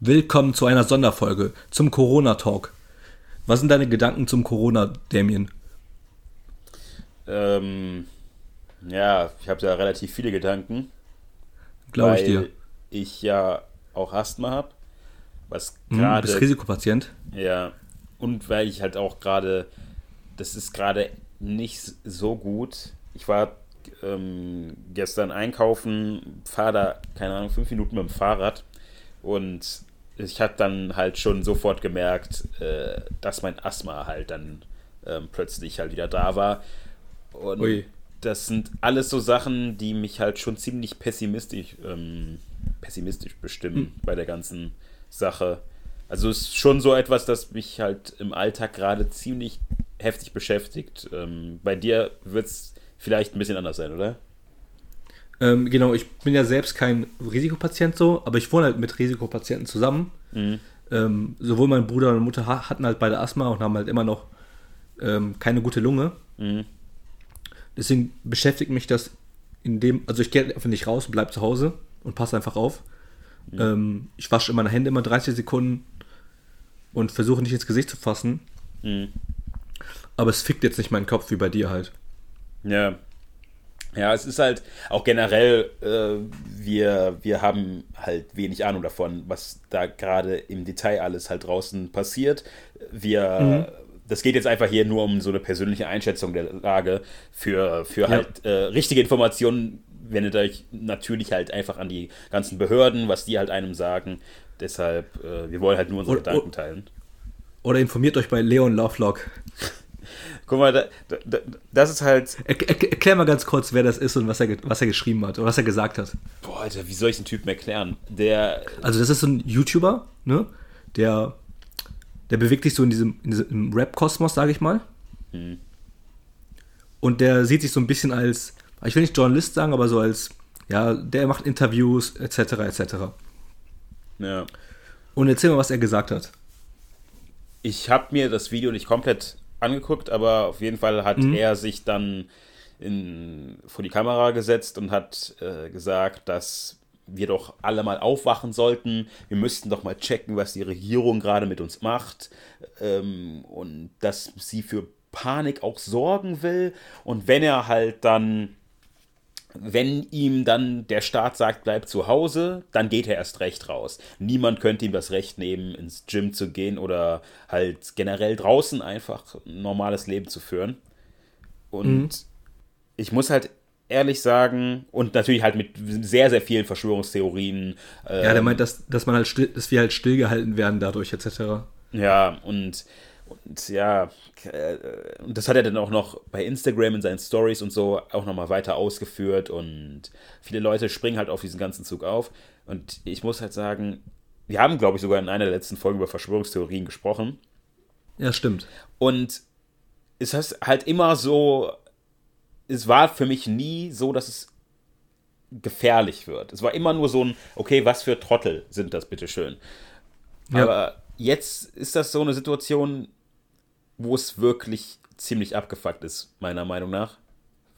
Willkommen zu einer Sonderfolge zum Corona-Talk. Was sind deine Gedanken zum Corona, Damien? Ähm, ja, ich habe da relativ viele Gedanken. Glaube ich dir. Ich ja auch Asthma habe. Was Hm, gerade. bist Risikopatient? Ja. Und weil ich halt auch gerade. Das ist gerade nicht so gut. Ich war ähm, gestern einkaufen, fahre da, keine Ahnung, fünf Minuten mit dem Fahrrad. Und ich habe dann halt schon sofort gemerkt, äh, dass mein Asthma halt dann ähm, plötzlich halt wieder da war. Und Ui. das sind alles so Sachen, die mich halt schon ziemlich pessimistisch, ähm, pessimistisch bestimmen bei der ganzen Sache. Also es ist schon so etwas, das mich halt im Alltag gerade ziemlich heftig beschäftigt. Ähm, bei dir wird es vielleicht ein bisschen anders sein, oder? Ähm, genau, ich bin ja selbst kein Risikopatient so, aber ich wohne halt mit Risikopatienten zusammen. Ähm, sowohl mein Bruder und meine Mutter ha- hatten halt beide Asthma und haben halt immer noch ähm, keine gute Lunge. Deswegen beschäftigt mich das in dem, also ich gehe einfach nicht raus und bleib zu Hause und passe einfach auf. Ähm, ich wasche meine Hände immer 30 Sekunden und versuche nicht ins Gesicht zu fassen. Aber es fickt jetzt nicht meinen Kopf wie bei dir halt. Ja. Ja, es ist halt auch generell, äh, wir, wir haben halt wenig Ahnung davon, was da gerade im Detail alles halt draußen passiert. Wir, das geht jetzt einfach hier nur um so eine persönliche Einschätzung der Lage. Für, für halt äh, richtige Informationen wendet euch natürlich halt einfach an die ganzen Behörden, was die halt einem sagen. Deshalb, äh, wir wollen halt nur unsere Und- Gedanken teilen. Oder informiert euch bei Leon Lovelock. Guck mal, da, da, da, das ist halt Er, er, erklär mal ganz kurz, wer das ist und was er, was er geschrieben hat oder was er gesagt hat. Boah, Alter, wie soll ich den Typen erklären? Der, Also das ist so ein YouTuber, ne? Der, der bewegt sich so in diesem, in diesem Rap-Kosmos, sage ich mal. Und der sieht sich so ein bisschen als, ich will nicht Journalist sagen, aber so als, ja, der macht Interviews, etc., etc. ja. Und erzähl mal, was er gesagt hat. Ich habe mir das Video nicht komplett angeguckt, aber auf jeden Fall hat er sich dann in, vor die Kamera gesetzt und hat äh, gesagt, dass wir doch alle mal aufwachen sollten. Wir müssten doch mal checken, was die Regierung gerade mit uns macht. Ähm, und dass sie für Panik auch sorgen will. Und wenn er halt dann wenn ihm dann der Staat sagt, bleib zu Hause, dann geht er erst recht raus. Niemand könnte ihm das Recht nehmen, ins Gym zu gehen oder halt generell draußen einfach ein normales Leben zu führen. Und ich muss halt ehrlich sagen, und natürlich halt mit sehr, sehr vielen Verschwörungstheorien. Äh, Ja, der meint, dass, dass man halt still, dass wir halt stillgehalten werden dadurch, etc. Ja, und, und ja, äh, und das hat er dann auch noch bei Instagram in seinen Stories und so auch nochmal weiter ausgeführt und viele Leute springen halt auf diesen ganzen Zug auf. Und ich muss halt sagen, wir haben, glaube ich, sogar in einer der letzten Folgen über Verschwörungstheorien gesprochen. Ja, stimmt. Und es ist halt immer so, es war für mich nie so, dass es gefährlich wird. Es war immer nur so ein, okay, was für Trottel sind das, bitteschön. Ja. Aber jetzt ist das so eine Situation, wo es wirklich ziemlich abgefuckt ist, meiner Meinung nach.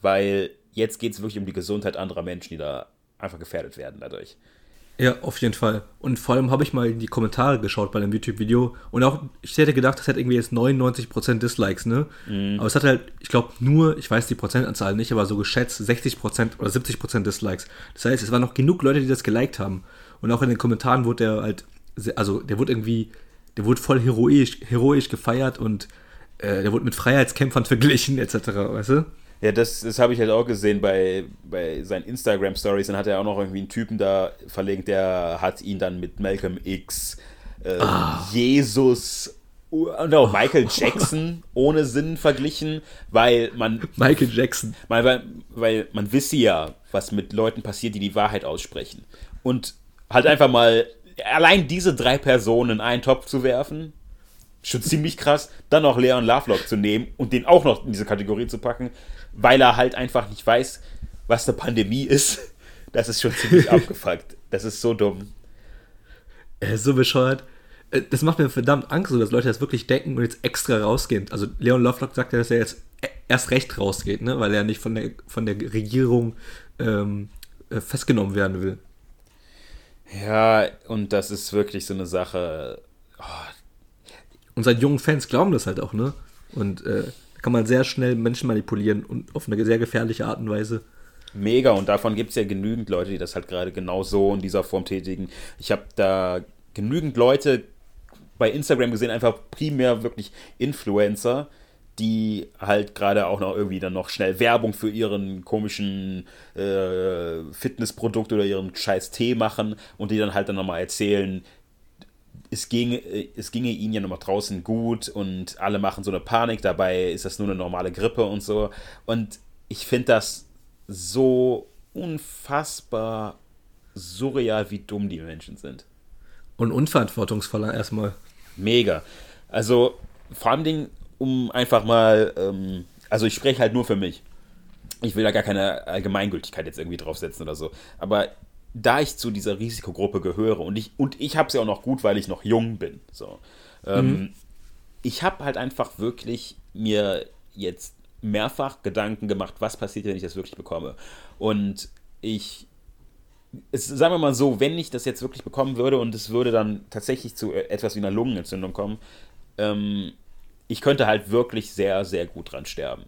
Weil jetzt geht es wirklich um die Gesundheit anderer Menschen, die da einfach gefährdet werden dadurch. Ja, auf jeden Fall. Und vor allem habe ich mal in die Kommentare geschaut bei dem YouTube-Video und auch, ich hätte gedacht, das hat irgendwie jetzt 99% Dislikes, ne? Aber es hat halt, ich glaube, nur, ich weiß die Prozentanzahl nicht, aber so geschätzt 60% oder 70% Dislikes. Das heißt, es waren noch genug Leute, die das geliked haben. Und auch in den Kommentaren wurde er halt, also der wurde irgendwie, der wurde voll heroisch, heroisch gefeiert und äh, der wurde mit Freiheitskämpfern verglichen, etc., weißt du? Ja, das, das habe ich halt auch gesehen bei, bei seinen Instagram-Stories. Dann hat er auch noch irgendwie einen Typen da verlinkt, der hat ihn dann mit Malcolm X, äh, Jesus und auch Michael Jackson ohne Sinn verglichen, weil man, Michael Jackson. weil, weil, weil man wisse ja, was mit Leuten passiert, die die Wahrheit aussprechen. Und halt einfach mal allein diese drei Personen in einen Topf zu werfen, schon ziemlich krass. Dann noch Leon Lovelock zu nehmen und den auch noch in diese Kategorie zu packen, weil er halt einfach nicht weiß, was eine Pandemie ist. Das ist schon ziemlich abgefuckt. Das ist so dumm. Er ist so bescheuert. Äh, Das macht mir verdammt Angst, so dass Leute das wirklich denken und jetzt extra rausgehen. Also Leon Lovelock sagt ja, dass er jetzt e- erst recht rausgeht, ne? weil er nicht von der, von der Regierung ähm, äh, festgenommen werden will. Ja, und das ist wirklich so eine Sache. Oh. Und seine jungen Fans glauben das halt auch, ne? Und äh, kann man sehr schnell Menschen manipulieren und auf eine sehr gefährliche Art und Weise. Mega, und davon gibt es ja genügend Leute, die das halt gerade genau so in dieser Form tätigen. Ich habe da genügend Leute bei Instagram gesehen, einfach primär wirklich Influencer, die halt gerade auch noch irgendwie dann noch schnell Werbung für ihren komischen äh, Fitnessprodukt oder ihren scheiß Tee machen und die dann halt dann nochmal erzählen, es ginge, es ginge ihnen ja nochmal draußen gut und alle machen so eine Panik, dabei ist das nur eine normale Grippe und so. Und ich finde das so unfassbar surreal, wie dumm die Menschen sind. Und unverantwortungsvoller erstmal. Mega. Also vor allem, um einfach mal, ähm, also ich spreche halt nur für mich. Ich will da gar keine Allgemeingültigkeit jetzt irgendwie draufsetzen oder so. Aber da ich zu dieser Risikogruppe gehöre und ich, und ich habe es ja auch noch gut, weil ich noch jung bin. So. Ähm, mhm. Ich habe halt einfach wirklich mir jetzt mehrfach Gedanken gemacht, was passiert, wenn ich das wirklich bekomme. Und ich es, sagen wir mal so, wenn ich das jetzt wirklich bekommen würde und es würde dann tatsächlich zu etwas wie einer Lungenentzündung kommen, ähm, ich könnte halt wirklich sehr, sehr gut dran sterben.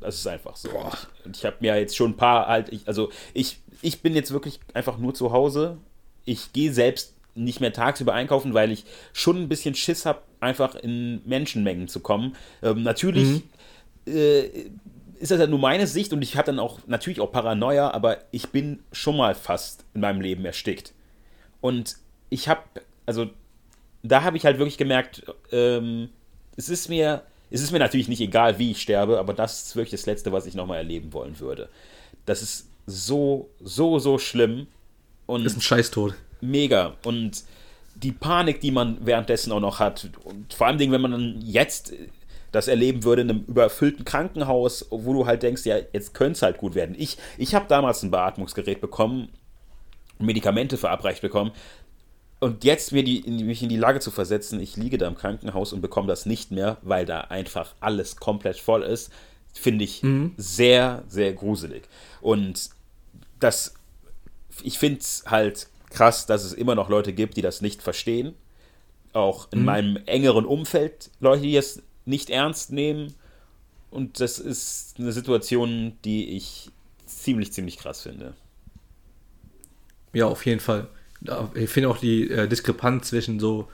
Das ist einfach so. Boah. Und ich, ich habe mir jetzt schon ein paar halt, ich, also ich, ich bin jetzt wirklich einfach nur zu Hause. Ich gehe selbst nicht mehr tagsüber einkaufen, weil ich schon ein bisschen Schiss habe, einfach in Menschenmengen zu kommen. Ähm, natürlich mhm. äh, ist das ja nur meine Sicht und ich habe dann auch natürlich auch Paranoia, aber ich bin schon mal fast in meinem Leben erstickt. Und ich habe, also da habe ich halt wirklich gemerkt, ähm, es ist mir, es ist mir natürlich nicht egal, wie ich sterbe, aber das ist wirklich das Letzte, was ich nochmal erleben wollen würde. Das ist so, so, so schlimm. Und das ist ein Scheißtod. Mega. Und die Panik, die man währenddessen auch noch hat, und vor allem, wenn man dann jetzt das erleben würde in einem überfüllten Krankenhaus, wo du halt denkst, ja, jetzt könnte es halt gut werden. Ich, ich habe damals ein Beatmungsgerät bekommen, Medikamente verabreicht bekommen. Und jetzt mir die, mich in die Lage zu versetzen, ich liege da im Krankenhaus und bekomme das nicht mehr, weil da einfach alles komplett voll ist, finde ich mhm. sehr, sehr gruselig. Und das, ich finde es halt krass, dass es immer noch Leute gibt, die das nicht verstehen. Auch in mhm. meinem engeren Umfeld Leute, die es nicht ernst nehmen. Und das ist eine Situation, die ich ziemlich, ziemlich krass finde. Ja, auf jeden Fall. Ich finde auch die äh, Diskrepanz zwischen so,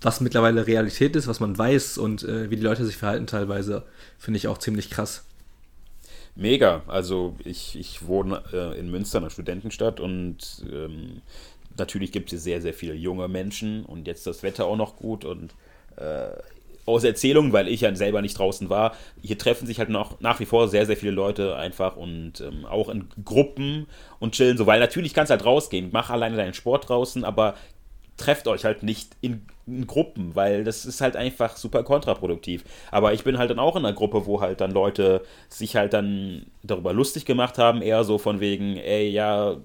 was mittlerweile Realität ist, was man weiß und äh, wie die Leute sich verhalten teilweise, finde ich auch ziemlich krass. Mega. Also ich, ich wohne äh, in Münster, einer Studentenstadt und ähm, natürlich gibt es sehr, sehr viele junge Menschen und jetzt das Wetter auch noch gut und äh, aus Erzählungen, weil ich ja selber nicht draußen war, hier treffen sich halt noch nach wie vor sehr, sehr viele Leute einfach und ähm, auch in Gruppen und chillen so, weil natürlich kannst du halt rausgehen, mach alleine deinen Sport draußen, aber trefft euch halt nicht in, in, Gruppen, weil das ist halt einfach super kontraproduktiv. Aber ich bin halt dann auch in einer Gruppe, wo halt dann Leute sich halt dann darüber lustig gemacht haben, eher so von wegen, ey, ja,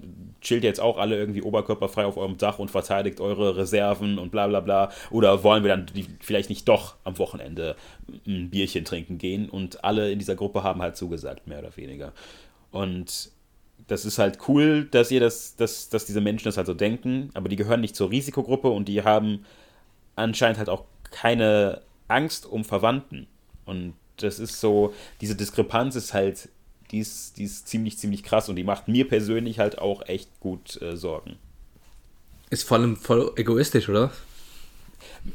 chillt jetzt auch alle irgendwie oberkörperfrei auf eurem Dach und verteidigt eure Reserven und bla bla bla. Oder wollen wir dann vielleicht nicht doch am Wochenende ein Bierchen trinken gehen? Und alle in dieser Gruppe haben halt zugesagt, mehr oder weniger. Und das ist halt cool, dass ihr das, dass, dass diese Menschen das halt so denken, aber die gehören nicht zur Risikogruppe und die haben anscheinend halt auch keine Angst um Verwandten. Und das ist so, diese Diskrepanz ist halt die ist, die ist ziemlich, ziemlich krass und die macht mir persönlich halt auch echt gut äh, Sorgen. Ist vor allem voll egoistisch, oder?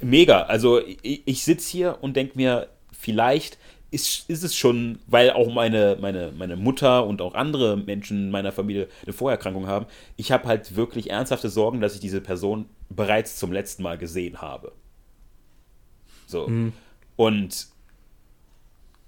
Mega. Also ich, ich sitze hier und denke mir, vielleicht ist, ist es schon, weil auch meine, meine, meine Mutter und auch andere Menschen meiner Familie eine Vorerkrankung haben, ich habe halt wirklich ernsthafte Sorgen, dass ich diese Person bereits zum letzten Mal gesehen habe. So. Mhm. Und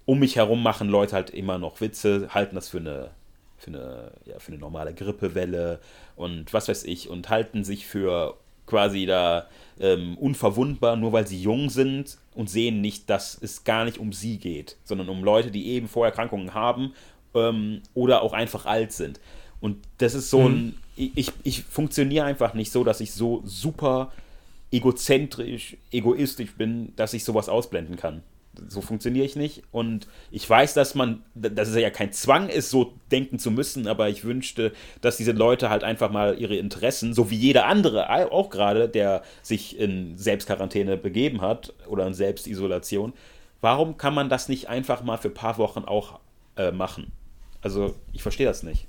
um mich herum machen Leute halt immer noch Witze, halten das für eine, für eine, ja, für eine normale Grippewelle und was weiß ich und halten sich für quasi da ähm, unverwundbar, nur weil sie jung sind und sehen nicht, dass es gar nicht um sie geht, sondern um Leute, die eben Vorerkrankungen haben ähm, oder auch einfach alt sind. Und das ist so mhm. ein, ich, ich funktioniere einfach nicht so, dass ich so super egozentrisch, egoistisch bin, dass ich sowas ausblenden kann. So funktioniere ich nicht. Und ich weiß, dass man, dass es ja kein Zwang ist, so denken zu müssen, aber ich wünschte, dass diese Leute halt einfach mal ihre Interessen, so wie jeder andere, auch gerade, der sich in Selbstquarantäne begeben hat oder in Selbstisolation, warum kann man das nicht einfach mal für ein paar Wochen auch äh, machen? Also, ich verstehe das nicht.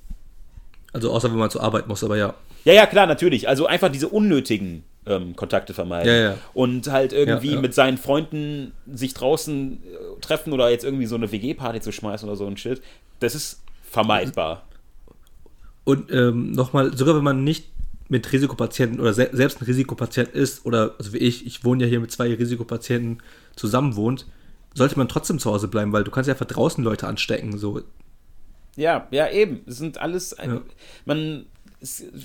Also, außer wenn man zur Arbeit muss, aber ja. Ja, ja, klar, natürlich. Also einfach diese unnötigen ähm, Kontakte vermeiden. Ja, ja. Und halt irgendwie ja, mit seinen Freunden sich draußen äh, treffen oder jetzt irgendwie so eine WG-Party zu schmeißen oder so ein Shit. Das ist vermeidbar. Und ähm, nochmal, sogar wenn man nicht mit Risikopatienten oder se selbst ein Risikopatient ist oder also wie ich, ich wohne ja hier mit zwei Risikopatienten zusammen wohnt, sollte man trotzdem zu Hause bleiben, weil du kannst ja einfach draußen Leute anstecken. So. Ja, ja, eben. Es sind alles. Ja. Man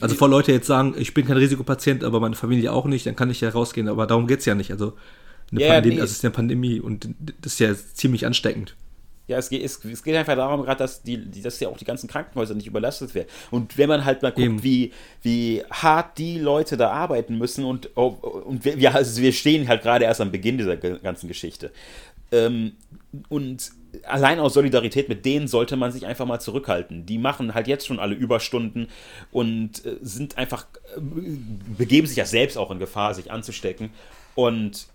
also vor Leute jetzt sagen, ich bin kein Risikopatient, aber meine Familie auch nicht, dann kann ich ja rausgehen. Aber darum geht es ja nicht. Also eine yeah, Pandemie, nee. also es ist eine Pandemie und das ist ja ziemlich ansteckend. Ja, es geht, es, es geht einfach darum, gerade, dass, die, dass ja auch die ganzen Krankenhäuser nicht überlastet werden. Und wenn man halt mal guckt, wie, wie hart die Leute da arbeiten müssen und, und wir, also wir stehen halt gerade erst am Beginn dieser ganzen Geschichte. Ähm, und allein aus Solidarität mit denen sollte man sich einfach mal zurückhalten. Die machen halt jetzt schon alle Überstunden und äh, sind einfach, äh, begeben sich ja selbst auch in Gefahr, sich anzustecken. Und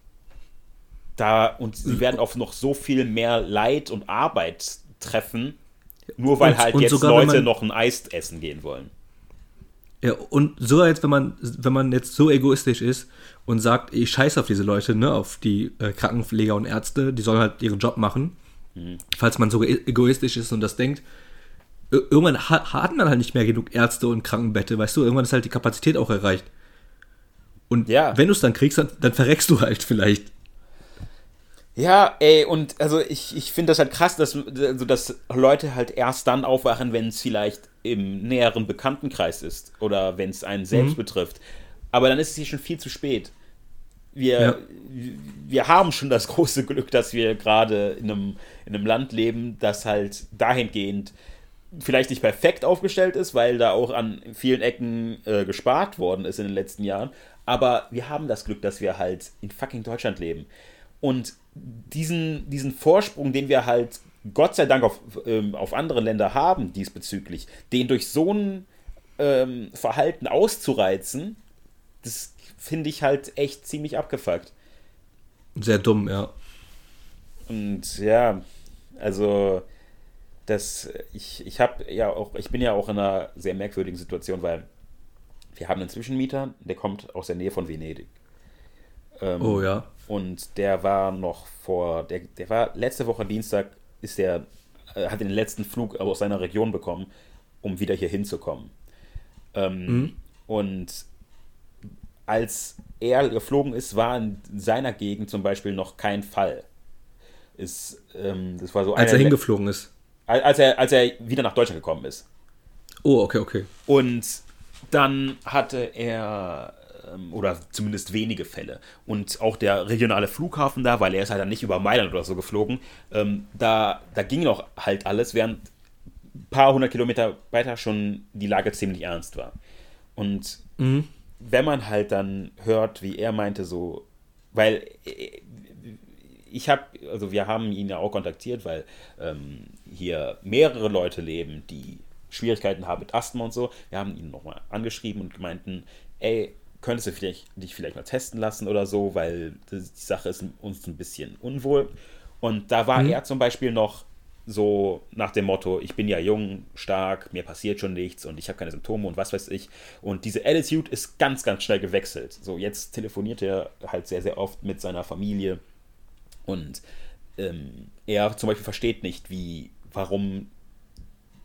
da, und sie werden auf noch so viel mehr Leid und Arbeit treffen, nur weil und, halt und jetzt Leute noch ein Eis essen gehen wollen. Ja, und sogar jetzt, wenn man, wenn man jetzt so egoistisch ist und sagt, ich scheiße auf diese Leute, ne, auf die äh, Krankenpfleger und Ärzte, die sollen halt ihren Job machen, Mhm. Falls man so e-, egoistisch ist und das denkt, irgendwann hat man halt nicht mehr genug Ärzte und Krankenbette, weißt du, irgendwann ist halt die Kapazität auch erreicht. Und ja. wenn du es dann kriegst, dann, dann verreckst du halt vielleicht. Ja, ey, und also ich, ich finde das halt krass, dass, also dass Leute halt erst dann aufwachen, wenn es vielleicht im näheren Bekanntenkreis ist oder wenn es einen selbst mhm. betrifft. Aber dann ist es hier schon viel zu spät wir, ja. wir haben schon das große Glück, dass wir gerade in einem, in einem Land leben, das halt dahingehend vielleicht nicht perfekt aufgestellt ist, weil da auch an vielen Ecken äh, gespart worden ist in den letzten Jahren. Aber wir haben das Glück, dass wir halt in fucking Deutschland leben. Und diesen, diesen Vorsprung, den wir halt Gott sei Dank auf, ähm, auf andere Länder haben diesbezüglich, den durch so ein ähm, Verhalten auszureizen, das finde ich halt echt ziemlich abgefuckt. Sehr dumm, ja. Und ja, also das, ich, ich habe ja auch, ich bin ja auch in einer sehr merkwürdigen Situation, weil wir haben einen Zwischenmieter, der kommt aus der Nähe von Venedig. Ähm, oh ja. Und der war noch vor, der, der war letzte Woche Dienstag, ist der, äh, hat den letzten Flug aus seiner Region bekommen, um wieder hier hinzukommen. Ähm, mhm. Und als er geflogen ist, war in seiner Gegend zum Beispiel noch kein Fall. Ist, ähm, das war so als er hingeflogen ist. Als er, als er wieder nach Deutschland gekommen ist. Oh, okay, okay. Und dann hatte er, oder zumindest wenige Fälle. Und auch der regionale Flughafen da, weil er ist halt dann nicht über Mailand oder so geflogen, ähm, da, da ging noch halt alles, während ein paar hundert Kilometer weiter schon die Lage ziemlich ernst war. Und mhm wenn man halt dann hört, wie er meinte, so, weil äh, ich habe, also wir haben ihn ja auch kontaktiert, weil ähm, hier mehrere Leute leben, die Schwierigkeiten haben mit Asthma und so. Wir haben ihn nochmal angeschrieben und gemeinten, ey, könntest du vielleicht, dich vielleicht mal testen lassen oder so, weil die Sache ist uns ein bisschen unwohl. Und da war mhm. er zum Beispiel noch so nach dem Motto, ich bin ja jung, stark, mir passiert schon nichts und ich habe keine Symptome und was weiß ich. Und diese Attitude ist ganz, ganz schnell gewechselt. So, jetzt telefoniert er halt sehr, sehr oft mit seiner Familie und ähm, er zum Beispiel versteht nicht, wie, warum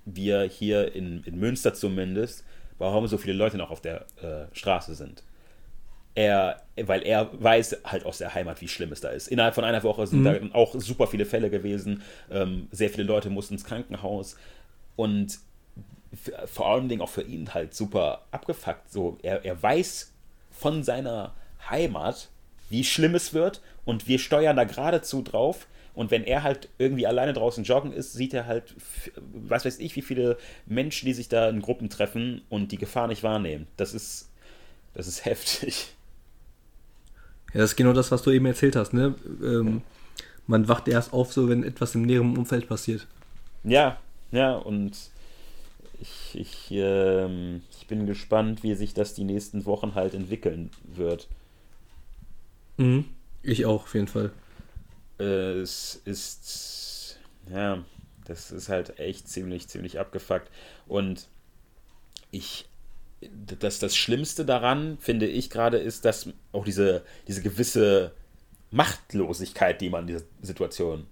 wir hier in, in Münster zumindest, warum so viele Leute noch auf der äh, Straße sind er, weil er weiß halt aus der Heimat, wie schlimm es da ist. Innerhalb von einer Woche sind mhm. da auch super viele Fälle gewesen. Ähm, sehr viele Leute mussten ins Krankenhaus. Und vor allen Dingen auch für ihn halt super abgefuckt. So, er, er weiß von seiner Heimat, wie schlimm es wird. Und wir steuern da geradezu drauf. Und wenn er halt irgendwie alleine draußen joggen ist, sieht er halt, was weiß ich, wie viele Menschen, die sich da in Gruppen treffen und die Gefahr nicht wahrnehmen. Das ist, das ist heftig. Ja, das ist genau das, was du eben erzählt hast. Ne? Ähm, man wacht erst auf, so wenn etwas im näheren Umfeld passiert. Ja, ja, und ich, ich, ähm, ich bin gespannt, wie sich das die nächsten Wochen halt entwickeln wird. Mhm. Ich auch, auf jeden Fall. Äh, es ist, ja, das ist halt echt ziemlich, ziemlich abgefuckt. Und ich, das, das Schlimmste daran, finde ich gerade, ist, dass auch diese, diese gewisse Machtlosigkeit, die man in dieser Situation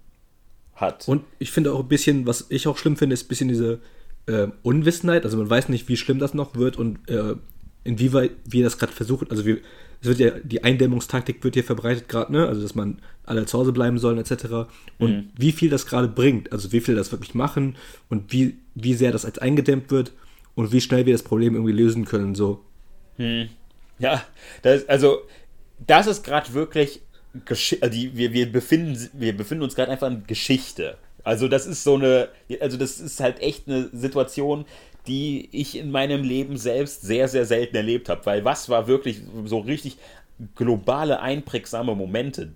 hat. Und ich finde auch ein bisschen, was ich auch schlimm finde, ist ein bisschen diese äh, Unwissenheit. Also man weiß nicht, wie schlimm das noch wird und äh, inwieweit wir das gerade versuchen. Also wir, es wird ja, die Eindämmungstaktik wird hier verbreitet gerade, ne? Also dass man alle zu Hause bleiben sollen, etc. Und mhm. wie viel das gerade bringt, also wie viel das wirklich machen und wie, wie sehr das als eingedämmt wird und wie schnell wir das Problem irgendwie lösen können, so. Hm. Ja, das, also das ist gerade wirklich Gesch also die, wir, wir, befinden, wir befinden uns gerade einfach in Geschichte. Also das ist so eine, also das ist halt echt eine Situation, die ich in meinem Leben selbst sehr, sehr selten erlebt habe. Weil was war wirklich so richtig globale, einprägsame Momente?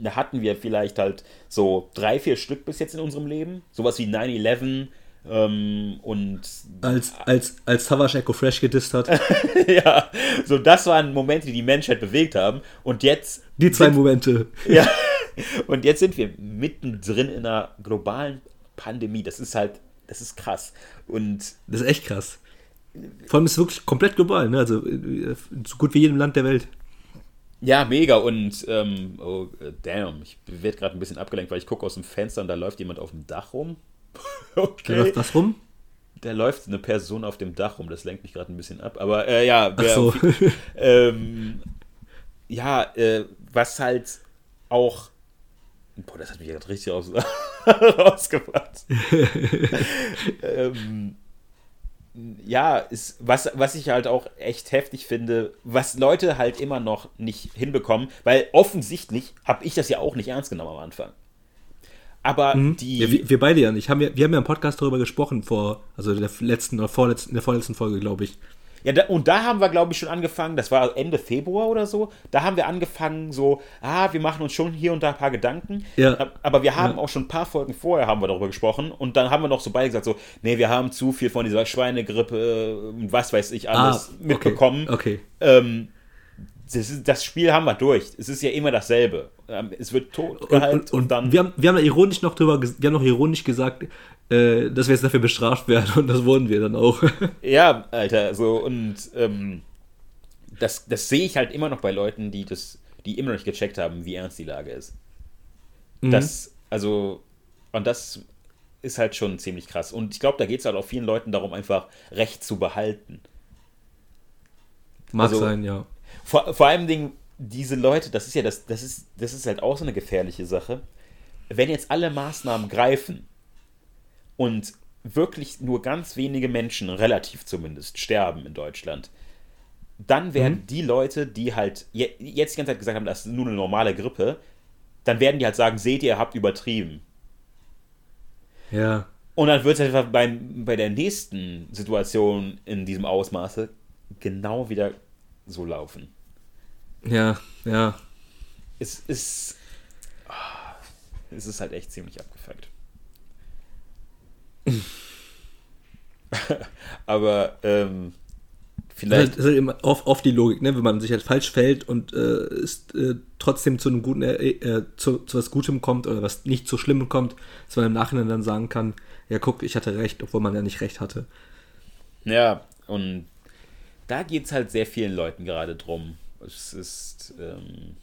Da hatten wir vielleicht halt so drei, vier Stück bis jetzt in unserem Leben. Sowas wie 9-11, ähm, und als, als, als Savage Echo Fresh gedisst hat. ja, so das waren Momente, die die Menschheit bewegt haben. Und jetzt. Die zwei sind, Momente. Ja. Und jetzt sind wir mittendrin in einer globalen Pandemie. Das ist halt, das ist krass. Und. Das ist echt krass. Vor allem ist es wirklich komplett global, ne? Also so gut wie jedem Land der Welt. Ja, mega. Und ähm, oh, damn, ich werde gerade ein bisschen abgelenkt, weil ich gucke aus dem Fenster und da läuft jemand auf dem Dach rum. okay. Da läuft was rum? Da läuft eine Person auf dem Dach rum, das lenkt mich gerade ein bisschen ab. Aber äh, ja, wer, so. ähm, ja, äh, was halt auch. Boah, das hat mich gerade richtig raus, rausgebracht. ähm, ja, ist, was, was ich halt auch echt heftig finde, was Leute halt immer noch nicht hinbekommen, weil offensichtlich habe ich das ja auch nicht ernst genommen am Anfang. Aber mhm. die. Ja, wir, wir, beide ja nicht. Haben wir, wir haben ja im Podcast darüber gesprochen, vor, also der letzten oder vorletzten, in der vorletzten Folge, glaube ich. Ja, da, und da haben wir, glaube ich, schon angefangen, das war Ende Februar oder so, da haben wir angefangen, so, ah, wir machen uns schon hier und da ein paar Gedanken. Ja. Aber wir haben ja. auch schon ein paar Folgen vorher haben wir darüber gesprochen und dann haben wir noch so beide gesagt, so, nee, wir haben zu viel von dieser Schweinegrippe und äh, was weiß ich alles ah, okay. mitbekommen. Okay. Ähm, das, ist, das, Spiel haben wir durch. Es ist ja immer dasselbe. Ähm, es wird tot gehalten und, und, und, dann. Wir haben, wir haben ironisch noch drüber, wir haben noch ironisch gesagt, äh, dass wir jetzt dafür bestraft werden und das wurden wir dann auch. ja, Alter, so und ähm, das, das sehe ich halt immer noch bei Leuten, die das, die immer noch nicht gecheckt haben, wie ernst die Lage ist. Mhm. Das, also, und das ist halt schon ziemlich krass. Und ich glaube, da geht es halt auch vielen Leuten darum, einfach Recht zu behalten. Mag also, sein, ja. Vor, vor allem Dingen, diese Leute, das ist ja das, das ist, das ist halt auch so eine gefährliche Sache. Wenn jetzt alle Maßnahmen greifen und wirklich nur ganz wenige Menschen, relativ zumindest, sterben in Deutschland, dann werden mhm. die Leute, die halt jetzt die ganze Zeit gesagt haben, das ist nur eine normale Grippe, dann werden die halt sagen, seht ihr, ihr habt übertrieben. Ja. Und dann wird es einfach bei, bei der nächsten Situation in diesem Ausmaße genau wieder so laufen. Ja, ja. Es ist. Es ist halt echt ziemlich abgefuckt. Aber ähm, vielleicht. Das ist halt immer oft, oft die Logik, ne? wenn man sich halt falsch fällt und äh, ist, äh, trotzdem zu einem guten, äh, äh, zu, zu was Gutem kommt oder was nicht so Schlimmem kommt, dass man im Nachhinein dann sagen kann, ja guck, ich hatte recht, obwohl man ja nicht recht hatte. Ja, und da geht es halt sehr vielen Leuten gerade drum. Es ist, ähm,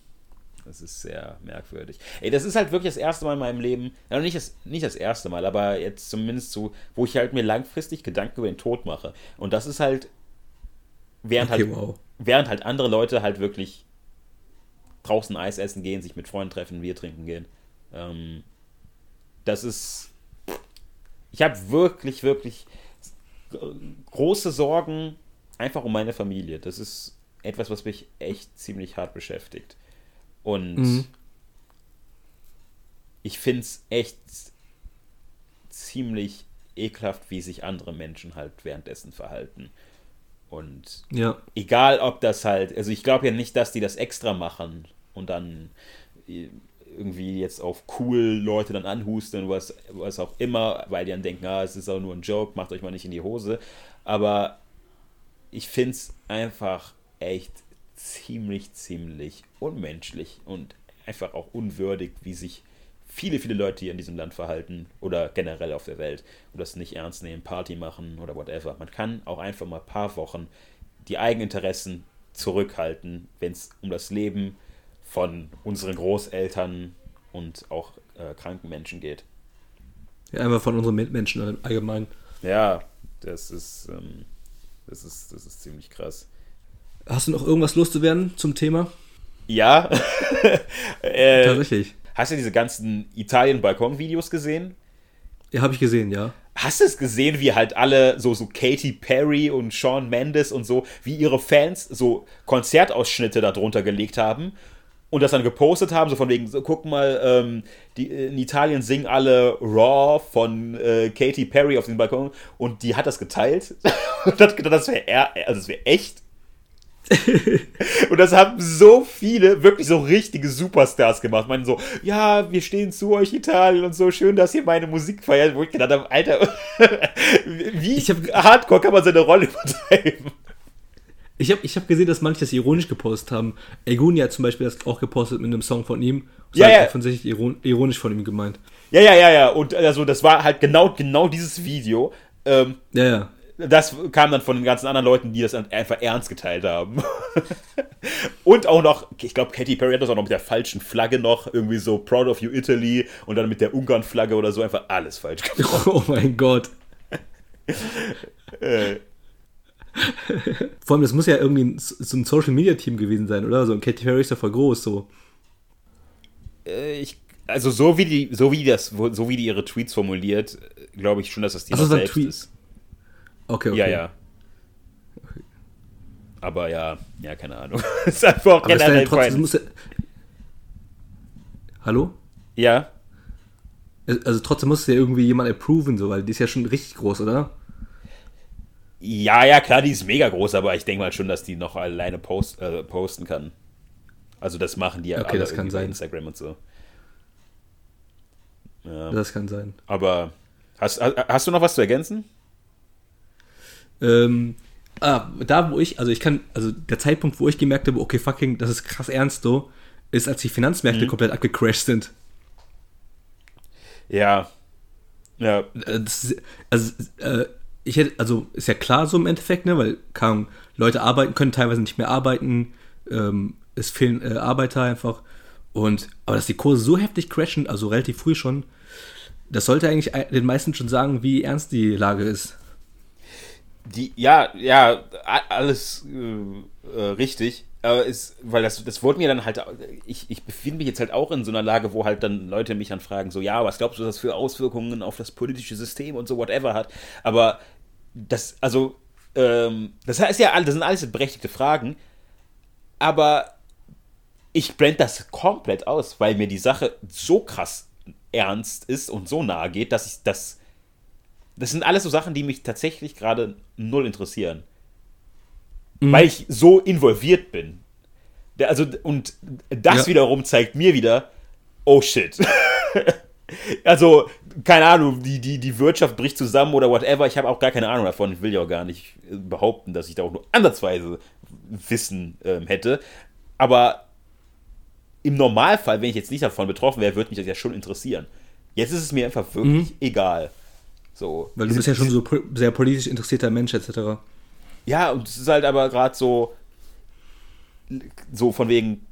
das ist sehr merkwürdig. Ey, das ist halt wirklich das erste Mal in meinem Leben, also nicht das, nicht das erste Mal, aber jetzt zumindest so, wo ich halt mir langfristig Gedanken über den Tod mache. Und das ist halt, während, okay, halt, wow. während halt andere Leute halt wirklich draußen Eis essen gehen, sich mit Freunden treffen, Bier trinken gehen. Ähm, das ist, ich habe wirklich, wirklich große Sorgen einfach um meine Familie. Das ist etwas, was mich echt ziemlich hart beschäftigt. Und mhm. ich finde es echt ziemlich ekelhaft, wie sich andere Menschen halt währenddessen verhalten. Und ja. egal, ob das halt, also ich glaube ja nicht, dass die das extra machen und dann irgendwie jetzt auf cool Leute dann anhusten, was, was auch immer, weil die dann denken, ah, es ist auch nur ein Joke, macht euch mal nicht in die Hose. Aber ich finde es einfach echt ziemlich, ziemlich unmenschlich und einfach auch unwürdig, wie sich viele, viele Leute hier in diesem Land verhalten oder generell auf der Welt und das nicht ernst nehmen, Party machen oder whatever. Man kann auch einfach mal ein paar Wochen die Eigeninteressen zurückhalten, wenn es um das Leben von unseren Großeltern und auch äh, kranken Menschen geht. Ja, einfach von unseren Mitmenschen allgemein. Ja, das ist, ähm, das ist, das ist ziemlich krass. Hast du noch irgendwas loszuwerden zum Thema? Ja. äh, Tatsächlich. Hast du diese ganzen Italien-Balkon-Videos gesehen? Ja, habe ich gesehen, ja. Hast du es gesehen, wie halt alle, so, so Katy Perry und Sean Mendes und so, wie ihre Fans so Konzertausschnitte darunter gelegt haben und das dann gepostet haben, so von wegen, so, guck mal, ähm, die, in Italien singen alle Raw von äh, Katy Perry auf dem Balkon und die hat das geteilt gedacht, das wäre also das wäre echt. Und das haben so viele, wirklich so richtige Superstars gemacht. Meinen so, ja, wir stehen zu euch Italien und so, schön, dass ihr meine Musik feiert. Wo ich gedacht habe, Alter, wie hab, hardcore kann man seine Rolle übertreiben? Ich habe ich hab gesehen, dass manche das ironisch gepostet haben. Egunia hat zum Beispiel das auch gepostet mit einem Song von ihm. Das ja, war ja. offensichtlich ironisch von ihm gemeint. Ja, ja, ja, ja. Und also das war halt genau, genau dieses Video. Ähm, ja, ja. Das kam dann von den ganzen anderen Leuten, die das einfach ernst geteilt haben. und auch noch, ich glaube, Katy Perry hat das auch noch mit der falschen Flagge noch, irgendwie so Proud of You Italy und dann mit der Ungarn-Flagge oder so, einfach alles falsch gemacht. Oh mein Gott. äh, Vor allem, das muss ja irgendwie so ein Social Media Team gewesen sein, oder? So ein Katy Perry ist ja voll groß, so. Äh, ich, also so wie die, so wie das, so wie die ihre Tweets formuliert, glaube ich schon, dass das die das selbst ist. Okay, okay. Ja, ja. Aber ja, ja, keine Ahnung. ist einfach Aber generell ist trotzdem, muss ja, Hallo? Ja. Also trotzdem muss ja irgendwie jemand approven, so, weil die ist ja schon richtig groß, oder? Ja, ja, klar, die ist mega groß, aber ich denke mal schon, dass die noch alleine post, äh, posten kann. Also das machen die ja okay, alle das kann sein. Instagram und so. Ja. Das kann sein. Aber hast, hast du noch was zu ergänzen? Ähm, ah, da wo ich, also ich kann, also der Zeitpunkt, wo ich gemerkt habe, okay, fucking, das ist krass ernst so, ist, als die Finanzmärkte mhm. komplett abgecrashed sind. Ja. Ja. Äh, das, also, äh, ich hätte, also ist ja klar so im Endeffekt, ne, weil kaum Leute arbeiten können, teilweise nicht mehr arbeiten, ähm, es fehlen äh, Arbeiter einfach. Und, aber dass die Kurse so heftig crashen, also relativ früh schon, das sollte eigentlich den meisten schon sagen, wie ernst die Lage ist. Die, ja, ja, alles äh, äh, richtig. Aber ist, weil das, das wurde mir dann halt, ich, ich befinde mich jetzt halt auch in so einer Lage, wo halt dann Leute mich anfragen, so, ja, was glaubst du, was das für Auswirkungen auf das politische System und so, whatever hat. Aber das, also, ähm, das heißt ja, das sind alles berechtigte Fragen, aber ich blende das komplett aus, weil mir die Sache so krass ernst ist und so nahe geht, dass ich das. Das sind alles so Sachen, die mich tatsächlich gerade null interessieren. Mhm. Weil ich so involviert bin. Also, und das ja. wiederum zeigt mir wieder, oh shit. also, keine Ahnung, die, die, die Wirtschaft bricht zusammen oder whatever. Ich habe auch gar keine Ahnung davon. Ich will ja auch gar nicht behaupten, dass ich da auch nur ansatzweise Wissen ähm, hätte. Aber im Normalfall, wenn ich jetzt nicht davon betroffen wäre, würde mich das ja schon interessieren. Jetzt ist es mir einfach wirklich mhm. egal. So. Weil du bist ja schon so sehr politisch interessierter Mensch, etc. Ja, und es ist halt aber gerade so, so von wegen,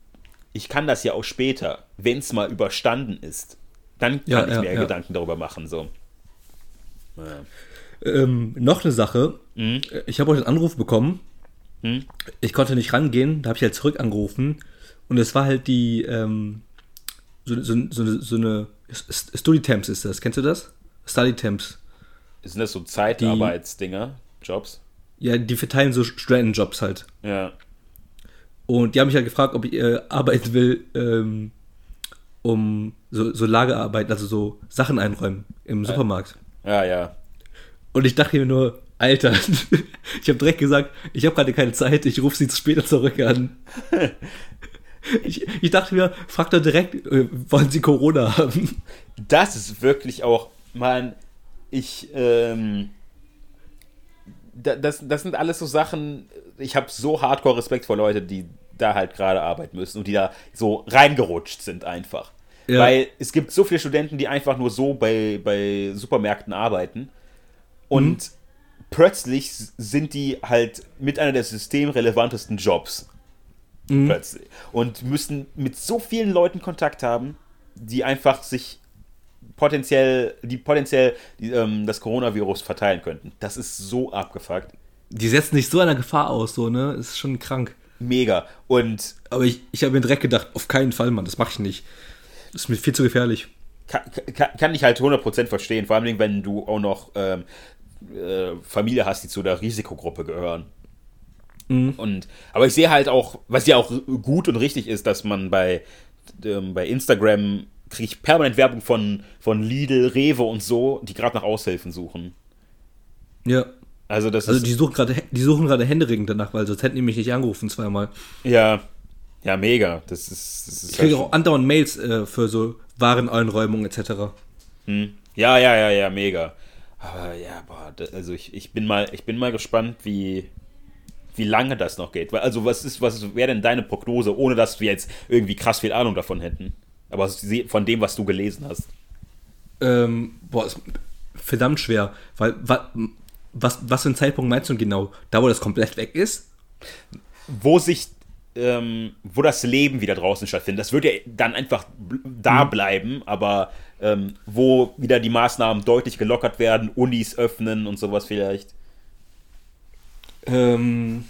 ich kann das ja auch später, wenn es mal überstanden ist. Dann kann ja, ich ja, mir ja. Gedanken darüber machen. So. Ähm, noch eine Sache. Mhm. Ich habe heute einen Anruf bekommen. Mhm. Ich konnte nicht rangehen, da habe ich halt zurück angerufen. Und es war halt die, ähm, so, so, so, so eine Study Temps ist das. Kennst du das? Study Temps. Sind das so Zeitarbeitsdinger, Jobs? Ja, die verteilen so Studentenjobs halt. Ja. Und die haben mich halt gefragt, ob ich äh, arbeiten will, ähm, um so, so Lagerarbeit, also so Sachen einräumen im Supermarkt. Ja, ja. Und ich dachte mir nur, Alter, ich habe direkt gesagt, ich habe gerade keine Zeit, ich rufe sie später zurück an. Ich, ich dachte mir, fragt er direkt, äh, wollen Sie Corona haben? Das ist wirklich auch, man, ich, ähm, das, das sind alles so Sachen, ich habe so hardcore Respekt vor Leute, die da halt gerade arbeiten müssen und die da so reingerutscht sind einfach. Ja. Weil es gibt so viele Studenten, die einfach nur so bei, bei Supermärkten arbeiten und mhm. plötzlich sind die halt mit einer der systemrelevantesten Jobs. Mhm. Plötzlich. Und müssen mit so vielen Leuten Kontakt haben, die einfach sich potenziell, die potenziell die, ähm, das Coronavirus verteilen könnten. Das ist so abgefuckt. Die setzen sich so einer Gefahr aus, so, ne? Ist schon krank. Mega. Und. Aber ich, ich habe mir direkt gedacht, auf keinen Fall, Mann, das mache ich nicht. Das ist mir viel zu gefährlich. Kann, kann, kann ich halt 100% verstehen, vor allem wenn du auch noch ähm, äh, Familie hast, die zu der Risikogruppe gehören. Mhm. Und, aber ich sehe halt auch, was ja auch gut und richtig ist, dass man bei, ähm, bei Instagram kriege ich permanent Werbung von, von Lidl, Rewe und so, die gerade nach Aushilfen suchen. Ja. Also, das also die suchen gerade die suchen gerade händeringend danach, weil sonst hätten die mich nicht angerufen zweimal. Ja. Ja, mega. Das ist, das ist ich kriege halt auch andauernd Mails äh, für so Wareneinräumung etc. Hm. Ja, ja, ja, ja, mega. Aber ja, boah, also ich, ich bin mal, ich bin mal gespannt, wie, wie lange das noch geht. Also was ist, was wäre denn deine Prognose, ohne dass wir jetzt irgendwie krass viel Ahnung davon hätten? Aber von dem, was du gelesen hast. Ähm, boah, ist verdammt schwer. Weil, was, was für ein Zeitpunkt meinst du genau? Da, wo das komplett weg ist? Wo sich, ähm, wo das Leben wieder draußen stattfindet. Das wird ja dann einfach da mhm. bleiben, aber ähm, wo wieder die Maßnahmen deutlich gelockert werden, Unis öffnen und sowas vielleicht. Ähm,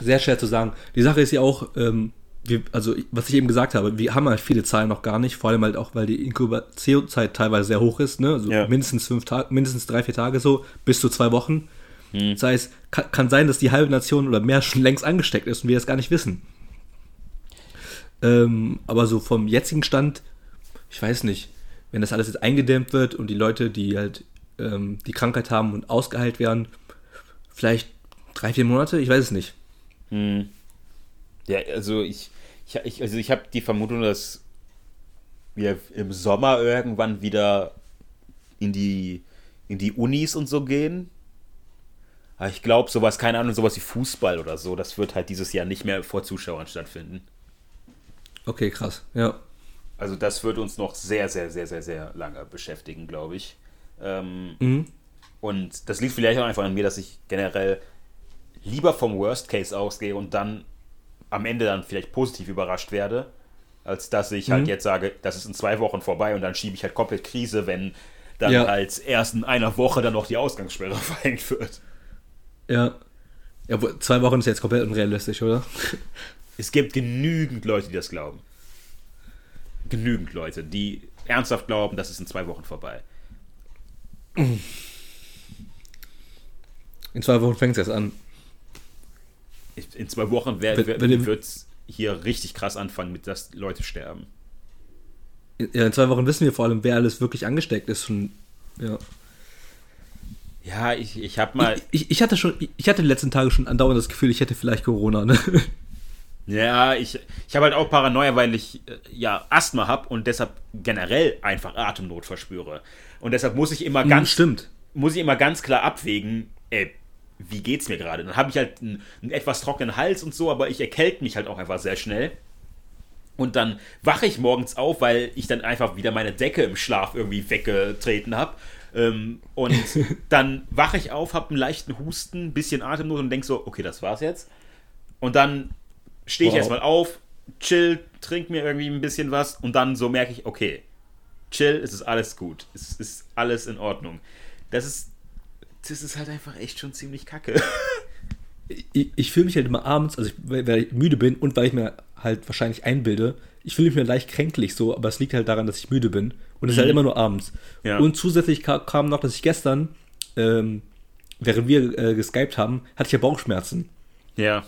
sehr schwer zu sagen. Die Sache ist ja auch, ähm, wir, also was ich eben gesagt habe, wir haben halt viele Zahlen noch gar nicht, vor allem halt auch, weil die Inkubationszeit teilweise sehr hoch ist, ne? Also ja. mindestens fünf Tage, mindestens drei, vier Tage so, bis zu zwei Wochen. Hm. Das heißt, kann, kann, sein, dass die halbe Nation oder mehr schon längst angesteckt ist und wir es gar nicht wissen. Ähm, aber so vom jetzigen Stand, ich weiß nicht, wenn das alles jetzt eingedämmt wird und die Leute, die halt ähm, die Krankheit haben und ausgeheilt werden, vielleicht drei, vier Monate, ich weiß es nicht. Hm. Ja, also ich, ich, ich also ich habe die Vermutung, dass wir im Sommer irgendwann wieder in die, in die Unis und so gehen. Aber ich glaube, sowas, keine Ahnung, sowas wie Fußball oder so, das wird halt dieses Jahr nicht mehr vor Zuschauern stattfinden. Okay, krass, ja. Also das wird uns noch sehr, sehr, sehr, sehr, sehr lange beschäftigen, glaube ich. Ähm, mhm. Und das liegt vielleicht auch einfach an mir, dass ich generell lieber vom Worst Case ausgehe und dann am Ende dann vielleicht positiv überrascht werde, als dass ich halt mhm. jetzt sage, das ist in zwei Wochen vorbei und dann schiebe ich halt komplett Krise, wenn dann ja. als erst in einer Woche dann noch die Ausgangssperre verhängt wird. Ja. Ja, zwei Wochen ist jetzt komplett unrealistisch, oder? Es gibt genügend Leute, die das glauben. Genügend Leute, die ernsthaft glauben, das ist in zwei Wochen vorbei. In zwei Wochen fängt es erst an in zwei Wochen wird es hier richtig krass anfangen, mit dass Leute sterben. Ja, in zwei Wochen wissen wir vor allem, wer alles wirklich angesteckt ist. Und, ja. Ja, ich, ich habe mal. Ich, ich, ich, hatte schon, ich hatte die letzten Tage schon andauernd das Gefühl, ich hätte vielleicht Corona, ne? Ja, ich, ich habe halt auch Paranoia, weil ich äh, ja Asthma habe und deshalb generell einfach Atemnot verspüre. Und deshalb muss ich immer hm, ganz. Stimmt. Muss ich immer ganz klar abwägen, ey, wie geht's mir gerade? Dann habe ich halt einen, einen, etwas trockenen Hals und so, aber ich erkälte mich halt auch einfach sehr schnell. Und dann wache ich morgens auf, weil ich dann einfach wieder meine Decke im Schlaf irgendwie weggetreten habe. Ähm, und dann wache ich auf, habe einen leichten Husten, ein bisschen Atemnot und denke so, okay, das war's jetzt. Und dann stehe ich wow. erstmal auf, chill, trink mir irgendwie ein bisschen was und dann so merke ich, okay, chill, es ist alles gut, es ist alles in Ordnung. Das ist das ist halt einfach echt schon ziemlich kacke. ich, ich fühle mich halt immer abends, also ich, weil ich müde bin und weil ich mir halt wahrscheinlich einbilde, ich fühle mich leicht kränklich so, aber es liegt halt daran, dass ich müde bin. Und es mhm. ist halt mhm. immer nur abends. Ja. Und zusätzlich kam, kam, noch, dass ich gestern, ähm, während wir äh, geskypt haben, hatte ich ja Bauchschmerzen. Ja.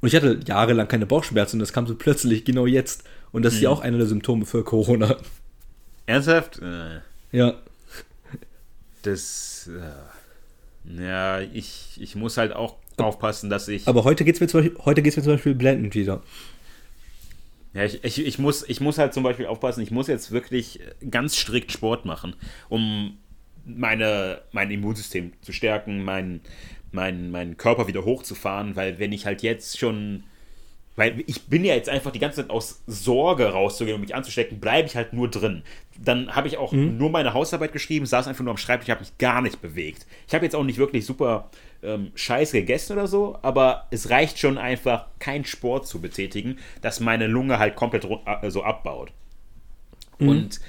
Und ich hatte jahrelang keine Bauchschmerzen und das kam so plötzlich genau jetzt. Und das mhm. ist ja mhm. auch einer der Symptome für Corona. Ernsthaft? Äh. Ja. Das. Äh ja, ich, ich muss halt auch aufpassen, dass ich. Aber heute geht es mir, zum Beispiel, mir zum Beispiel blendend wieder. Ja, ich, ich, ich, muss, ich muss halt zum Beispiel aufpassen, ich muss jetzt wirklich ganz strikt Sport machen, um meine, mein Immunsystem zu stärken, meinen mein, mein Körper wieder hochzufahren, weil wenn ich halt jetzt schon weil ich bin ja jetzt einfach die ganze Zeit aus Sorge rauszugehen und mich anzustecken, bleibe ich halt nur drin. Dann habe ich auch mhm. nur meine Hausarbeit geschrieben, saß einfach nur am Schreibtisch, habe mich gar nicht bewegt. Ich habe jetzt auch nicht wirklich super ähm, scheiße gegessen oder so, aber es reicht schon einfach, keinen Sport zu betätigen, dass meine Lunge halt komplett äh, so abbaut. Mhm. Und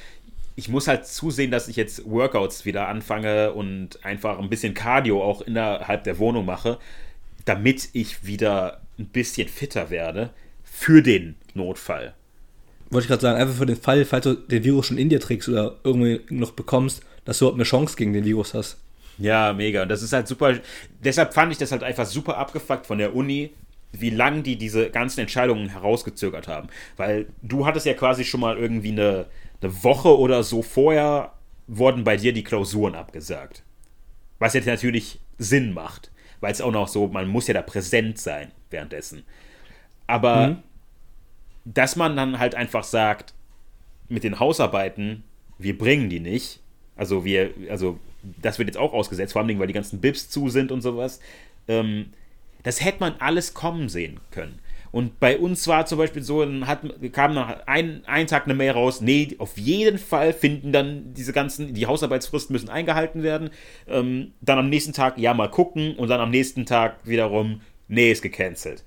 ich muss halt zusehen, dass ich jetzt Workouts wieder anfange und einfach ein bisschen Cardio auch innerhalb der Wohnung mache, damit ich wieder ein bisschen fitter werde für den Notfall. Wollte ich gerade sagen, einfach für den Fall, falls du den Virus schon in dir trägst oder irgendwie noch bekommst, dass du überhaupt eine Chance gegen den Virus hast. Ja, mega. Und das ist halt super. Deshalb fand ich das halt einfach super abgefuckt von der Uni, wie lange die diese ganzen Entscheidungen herausgezögert haben. Weil du hattest ja quasi schon mal irgendwie eine, eine Woche oder so vorher wurden bei dir die Klausuren abgesagt. Was jetzt natürlich Sinn macht weil es auch noch so, man muss ja da präsent sein währenddessen. Aber mhm. dass man dann halt einfach sagt, mit den Hausarbeiten, wir bringen die nicht, also wir, also das wird jetzt auch ausgesetzt, vor allem weil die ganzen Bibs zu sind und sowas, ähm, das hätte man alles kommen sehen können. Und bei uns war zum Beispiel so, dann hat, kam nach ein, einen Tag eine Mail raus, nee, auf jeden Fall finden dann diese ganzen, die Hausarbeitsfristen müssen eingehalten werden. Ähm, dann am nächsten Tag, ja, mal gucken. Und dann am nächsten Tag wiederum, nee, ist gecancelt.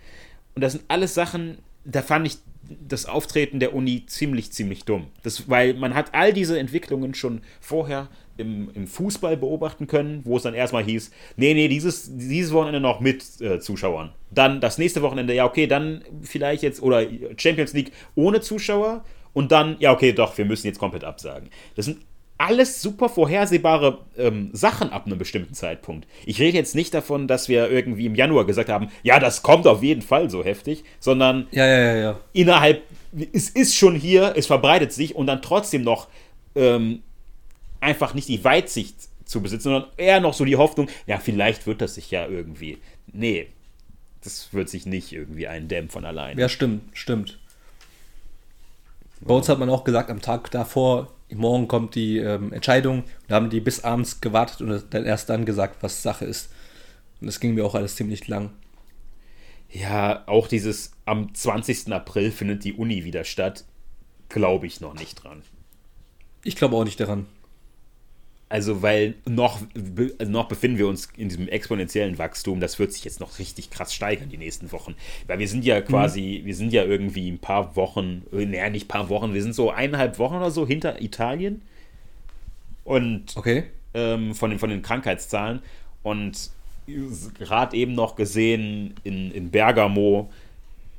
Und das sind alles Sachen, da fand ich das Auftreten der Uni ziemlich, ziemlich dumm. Das, weil man hat all diese Entwicklungen schon vorher im, im Fußball beobachten können, wo es dann erstmal hieß, nee, nee, dieses, dieses Wochenende noch mit äh, Zuschauern. Dann das nächste Wochenende, ja, okay, dann vielleicht jetzt, oder Champions League ohne Zuschauer. Und dann, ja, okay, doch, wir müssen jetzt komplett absagen. Das sind alles super vorhersehbare ähm, Sachen ab einem bestimmten Zeitpunkt. Ich rede jetzt nicht davon, dass wir irgendwie im Januar gesagt haben, ja, das kommt auf jeden Fall so heftig, sondern ja, ja, ja, innerhalb, es ist schon hier, es verbreitet sich und dann trotzdem noch ähm, einfach nicht die Weitsicht zu besitzen, sondern eher noch so die Hoffnung, ja, vielleicht wird das sich ja irgendwie. Nee, das wird sich nicht irgendwie eindämmen von allein. Ja, stimmt, stimmt. Bei uns hat man auch gesagt, am Tag davor, morgen kommt die ähm, Entscheidung. Da haben die bis abends gewartet und dann erst dann gesagt, was Sache ist. Und das ging mir auch alles ziemlich lang. Ja, auch dieses am 20. April findet die Uni wieder statt, glaube ich noch nicht dran. Ich glaube auch nicht daran. Also, weil noch, noch befinden wir uns in diesem exponentiellen Wachstum. Das wird sich jetzt noch richtig krass steigern, die nächsten Wochen. Weil wir sind ja quasi, mhm. wir sind ja irgendwie ein paar Wochen, naja, nicht ein paar Wochen, wir sind so eineinhalb Wochen oder so hinter Italien. Und okay. ähm, von, den, von den Krankheitszahlen. Und gerade eben noch gesehen in, in Bergamo,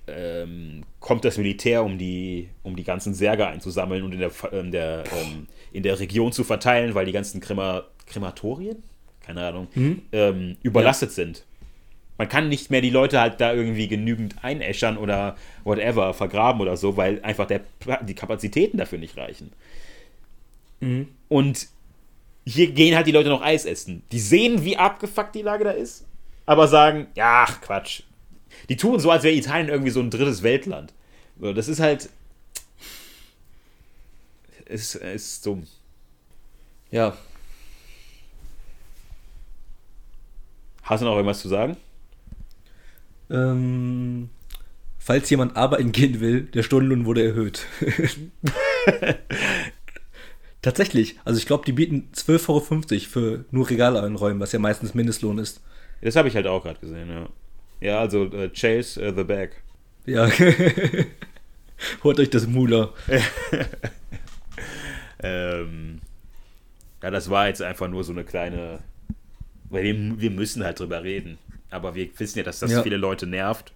ähm, kommt das Militär, um die, um die ganzen Särge einzusammeln und in der, in der, ähm, in der Region zu verteilen, weil die ganzen Krema, Krematorien, keine Ahnung, mhm. ähm, überlastet ja. sind. Man kann nicht mehr die Leute halt da irgendwie genügend einäschern oder whatever, vergraben oder so, weil einfach der, die Kapazitäten dafür nicht reichen. Mhm. Und hier gehen halt die Leute noch Eis essen. Die sehen, wie abgefuckt die Lage da ist, aber sagen, ja, Quatsch, die tun so, als wäre Italien irgendwie so ein drittes Weltland. Das ist halt. Ist, ist dumm. Ja. Hast du noch irgendwas zu sagen? Ähm, falls jemand arbeiten gehen will, der Stundenlohn wurde erhöht. Tatsächlich. Also ich glaube, die bieten 12,50 Euro für nur Regale einräumen, was ja meistens Mindestlohn ist. Das habe ich halt auch gerade gesehen, ja. Ja, also uh, Chase uh, the Bag. Ja. Holt euch das Mula. ähm, ja, das war jetzt einfach nur so eine kleine. Weil wir, wir müssen halt drüber reden. Aber wir wissen ja, dass das ja. viele Leute nervt.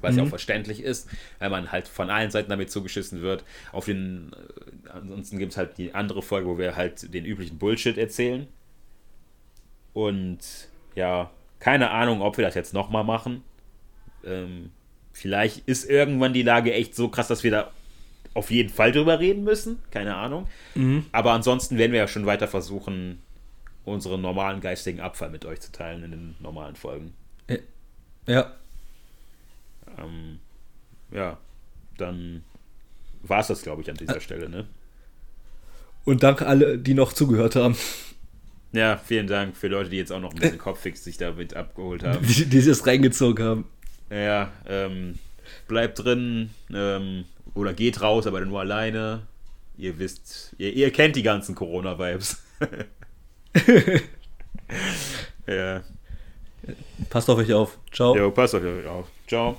Was mhm. ja auch verständlich ist, weil man halt von allen Seiten damit zugeschissen wird. Auf den. Äh, ansonsten gibt es halt die andere Folge, wo wir halt den üblichen Bullshit erzählen. Und ja, keine Ahnung, ob wir das jetzt nochmal machen. Ähm, vielleicht ist irgendwann die Lage echt so krass, dass wir da auf jeden Fall drüber reden müssen. Keine Ahnung. Mhm. Aber ansonsten werden wir ja schon weiter versuchen, unseren normalen geistigen Abfall mit euch zu teilen in den normalen Folgen. Ja. Ähm, ja. dann war es das, glaube ich, an dieser Stelle. Ne? Und danke alle, die noch zugehört haben. Ja, vielen Dank für Leute, die jetzt auch noch ein bisschen Kopffix sich damit abgeholt haben. Die, die sich das reingezogen haben. Ja, ähm, bleibt drin ähm, oder geht raus, aber nur alleine. Ihr wisst, ihr, ihr kennt die ganzen Corona-Vibes. ja. Passt auf euch auf. Ciao. Jo, passt auf euch auf. Ciao.